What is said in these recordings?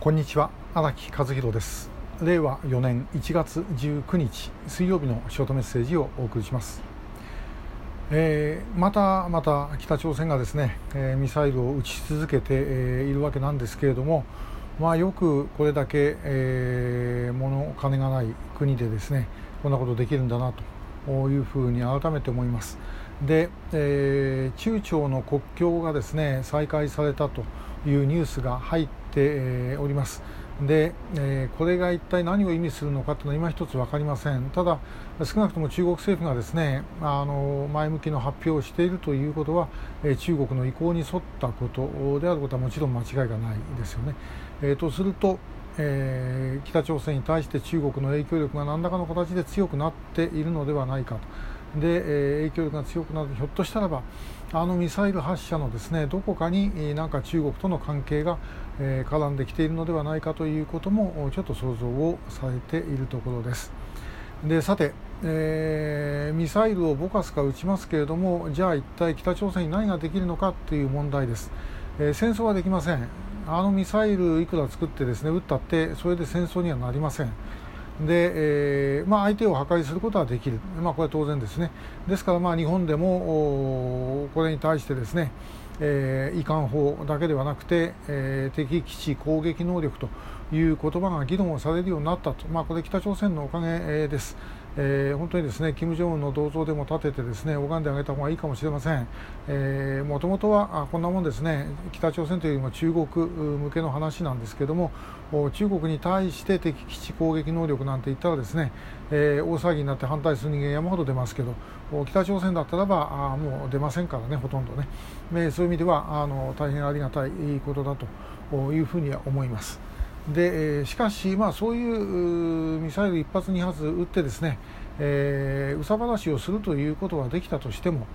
こんにちは荒木和弘です。令和4年1月19日水曜日のショートメッセージをお送りします、えー、またまた北朝鮮がですね、えー、ミサイルを撃ち続けて、えー、いるわけなんですけれどもまあよくこれだけ、えー、物金がない国でですねこんなことできるんだなというふうに改めて思います。で、えー、中朝の国境がですね再開されたというニュースが入っております。で、え、これが一体何を意味するのかというのは今一つ分かりません、ただ、少なくとも中国政府がですねあの前向きの発表をしているということは、え、中国の意向に沿ったことであることはもちろん間違いがないですよね。えー、とすると、えー、北朝鮮に対して中国の影響力が何らかの形で強くなっているのではないかと。で、え影響力が強くなるひょっとしたらばあのミサイル発射のですねどこかになんか中国との関係が、え絡んできているのではないかということもちょっと想像をされているところです。でさて、えー、ミサイルをぼかすか撃ちますけれどもじゃあ一体北朝鮮に何ができるのかという問題です、えー、戦争はできません。あのミサイルいくら作ってですね撃ったってそれで戦争にはなりません。で、えーまあ、相手を破壊することはできる、まあ、これは当然ですね、ですからまあ日本でもこれに対してですね、えー、遺憾法だけではなくて、えー、敵基地攻撃能力という言葉が議論をされるようになったと、まあ、これ北朝鮮のおかげです。えー、本当にですね金正恩の銅像でも立ててですね拝んであげた方がいいかもしれません。もともとはあこんなもんですね北朝鮮というよりも中国向けの話なんですけども中国に対して敵基地攻撃能力なんて言ったらですね、えー、大騒ぎになって反対する人間山ほど出ますけど北朝鮮だったらばあもう出ませんからねほとんどね、えそういう意味ではあの大変ありがたいことだというふうには思います。でしかし、まあ、そういうミサイル1発2発撃ってですね、えー、憂さ晴らしをするということができたとしても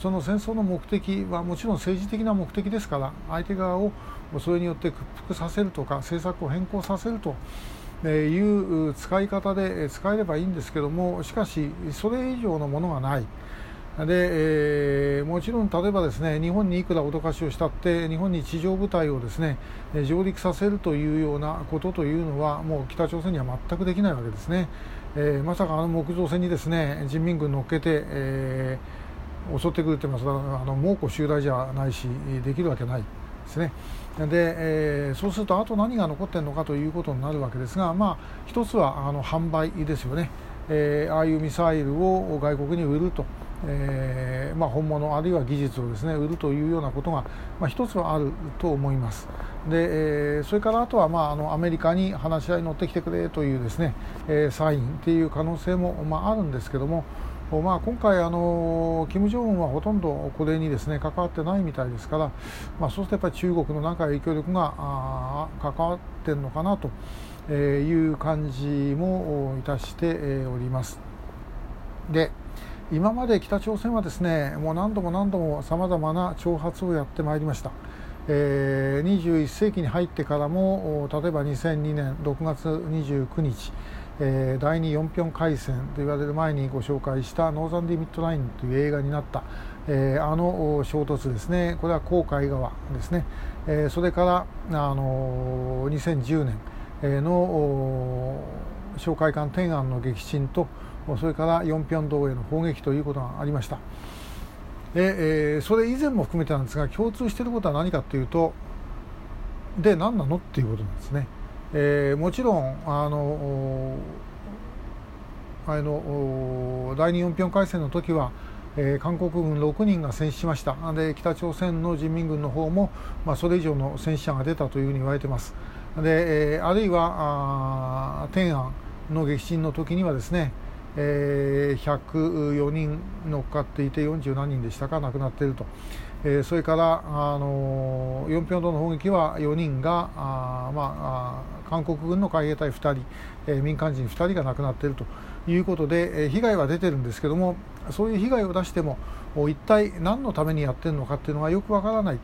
その戦争の目的はもちろん政治的な目的ですから相手側をそれによって屈服させるとか政策を変更させるという使い方で使えればいいんですけどもしかしそれ以上のものがない。で、えー、もちろん例えばですね日本にいくら脅かしをしたって日本に地上部隊をですね上陸させるというようなことというのはもう北朝鮮には全くできないわけですね、えー、まさかあの木造船にですね人民軍乗っけて、えー、襲ってくるってますあの猛虎襲来じゃないしできるわけないですね。で、えー、そうするとあと何が残っているのかということになるわけですがまあ一つはあの販売ですよね、えー、ああいうミサイルを外国に売ると。えーまあ、本物あるいは技術をですね売るというようなことが、まあ、一つはあると思います。で、えー、それからあとは、まあ、あのアメリカに話し合いに乗ってきてくれというですね、えー、サインっていう可能性も、まあ、あるんですけども、まあ、今回あの、金正恩はほとんどこれにですね関わってないみたいですから、まあ、そうするとやっぱり中国の中影響力があ関わってるのかなという感じもいたしております。で今まで北朝鮮はですねもう何度も何度もさまざまな挑発をやってまいりました、えー、21世紀に入ってからも例えば2002年6月29日、えー、第2延坪海戦と言われる前にご紹介した「 Northern Limit Line」という映画になった、えー、あの衝突ですね。これは黄海側ですね、えー、それからあの2010年の哨戒艦天安の撃沈とそれからヨンピョン道への砲撃ということがありました。で、えー、それ以前も含めてなんですが共通していることは何かというとで何なのっていうことなんですね、えー、もちろんあのあの第二四平海戦の時はえー、韓国軍6人が戦死しました。で北朝鮮の人民軍の方も、まあ、それ以上の戦死者が出たというふうに言われています。で、えー、あるいはあ天安の撃沈の時にはですねえー、104人乗っかっていて40何人でしたか亡くなっていると、えー、それから、あのー、4平道の砲撃は4人があ、まあ、韓国軍の海兵隊2人、えー、民間人2人が亡くなっているということで、えー、被害は出てるんですけどもそういう被害を出しても一体何のためにやってるのかっていうのがよくわからない、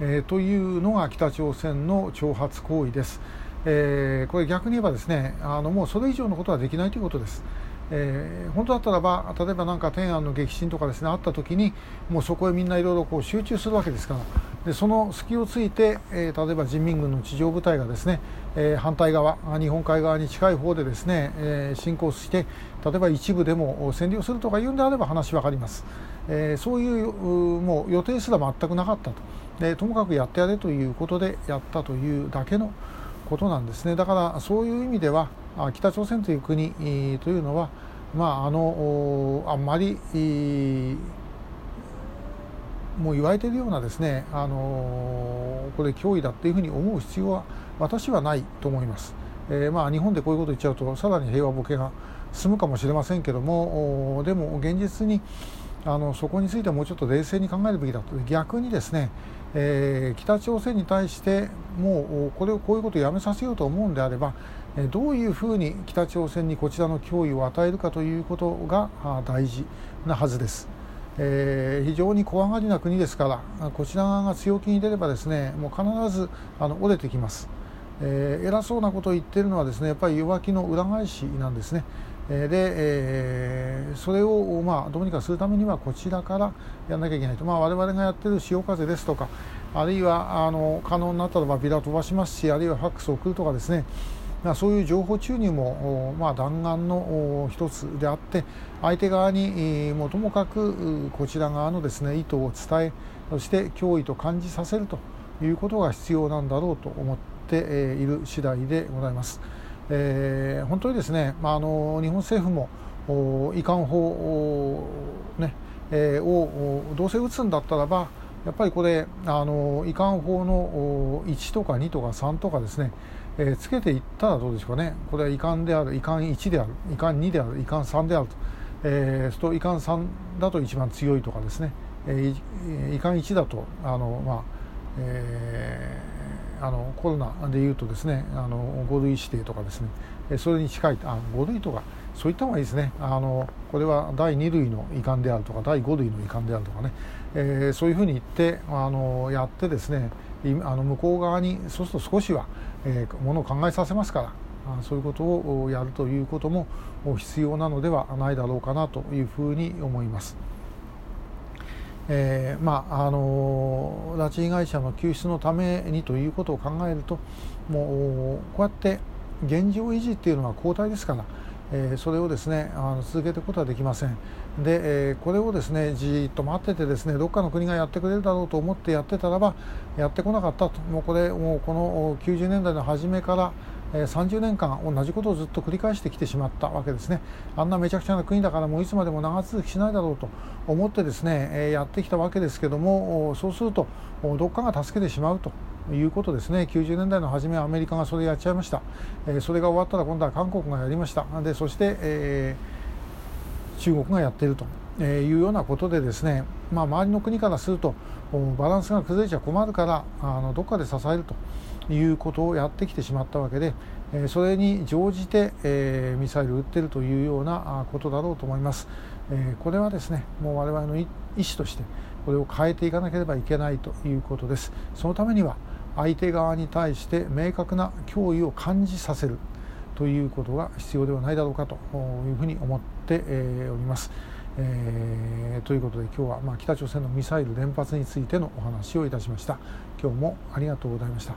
えー、というのが北朝鮮の挑発行為です。えー、これ逆に言えばですねあのもうそれ以上のことはできないということです。えー、本当だったらば例えば何か天安の激震とかですねあった時にもうそこへみんないろいろこう集中するわけですからでその隙をついて、えー、例えば人民軍の地上部隊がですね、えー、反対側日本海側に近い方でですね、え、進行して例えば一部でも占領するとか言うんであれば話分かります、え、そういうもう予定すら全くなかったとでともかくやってやれということでやったというだけのことなんですねだからそういう意味では北朝鮮という国というのはまああのあんまりもう言われているようなですね、あのこれ脅威だっていうふうに思う必要は私はないと思います。えー、まあ日本でこういうこと言っちゃうとさらに平和ボケが進むかもしれませんけどもでも現実にあのそこについてはもうちょっと冷静に考えるべきだと。逆にですね、えー、北朝鮮に対してもうこれをこういうことをやめさせようと思うんであればどういうふうに北朝鮮にこちらの脅威を与えるかということが大事なはずです。えー、非常に怖がりな国ですからこちら側が強気に出ればですねもう必ずあの折れてきます、えー、偉そうなことを言っているのはですねやっぱり弱気の裏返しなんですね、で、えー、それを、まあ、どうにかするためにはこちらからやらなきゃいけないと、まあ、我々がやってる潮風ですとかあるいはあの可能になったらばビラ飛ばしますしあるいはファックスを送るとかですねまあ、そういう情報注入も、まあ、弾丸の一つであって相手側にもともかくこちら側のですね意図を伝えそして脅威と感じさせるということが必要なんだろうと思っている次第でございます。えー、本当にですね、まあ、あの日本政府も遺憾法ね、えー、をどうせ打つんだったらばやっぱりこれあの遺憾法の1とか2とか3とかですねえー、つけていったらどうでしょうかね、これは遺憾である、遺憾1である、遺憾2である、遺憾3であると、えー、と遺憾3だと一番強いとかですね、えー、遺憾1だと、あのまあえー、あのコロナでいうとですね、あの5類指定とかですね、それに近い、あ5類とか、そういった方がいいですね、あのこれは第2類の遺憾であるとか、第5類の遺憾であるとかね、えー、そういうふうに言ってあのやってですね、あの向こう側にそうすると少しは、えー、ものを考えさせますからそういうことをやるということも必要なのではないだろうかなというふうに思います。えー、まああの拉致被害者の救出のためにということを考えるともうこうやって現状維持っていうのは交代ですからえそれをですねあの続けていくことはできません。で、えこれをですねじっと待っててですねどっかの国がやってくれるだろうと思ってやってたらばやってこなかったと。もうこれもうこの90年代の初めから30年間同じことをずっと繰り返してきてしまったわけですね。あんなめちゃくちゃな国だからもういつまでも長続きしないだろうと思ってですねやってきたわけですけどもそうするとどっかが助けてしまうということですね。90年代の初めはアメリカがそれやっちゃいました、えそれが終わったら今度は韓国がやりました。でそして、えー、中国がやっているとえいうようなことでですね、まあ、周りの国からするとバランスが崩れちゃ困るからあのどっかで支えると。いうことをやってきてしまったわけでそれに乗じて、え、ミサイルを撃っているというようなことだろうと思います。え、これはですねもう我々の意思としてこれを変えていかなければいけないということです。そのためには相手側に対して明確な脅威を感じさせるということが必要ではないだろうかというふうに思っております。えー、ということで今日はまあ北朝鮮のミサイル連発についてのお話をいたしました。今日もありがとうございました。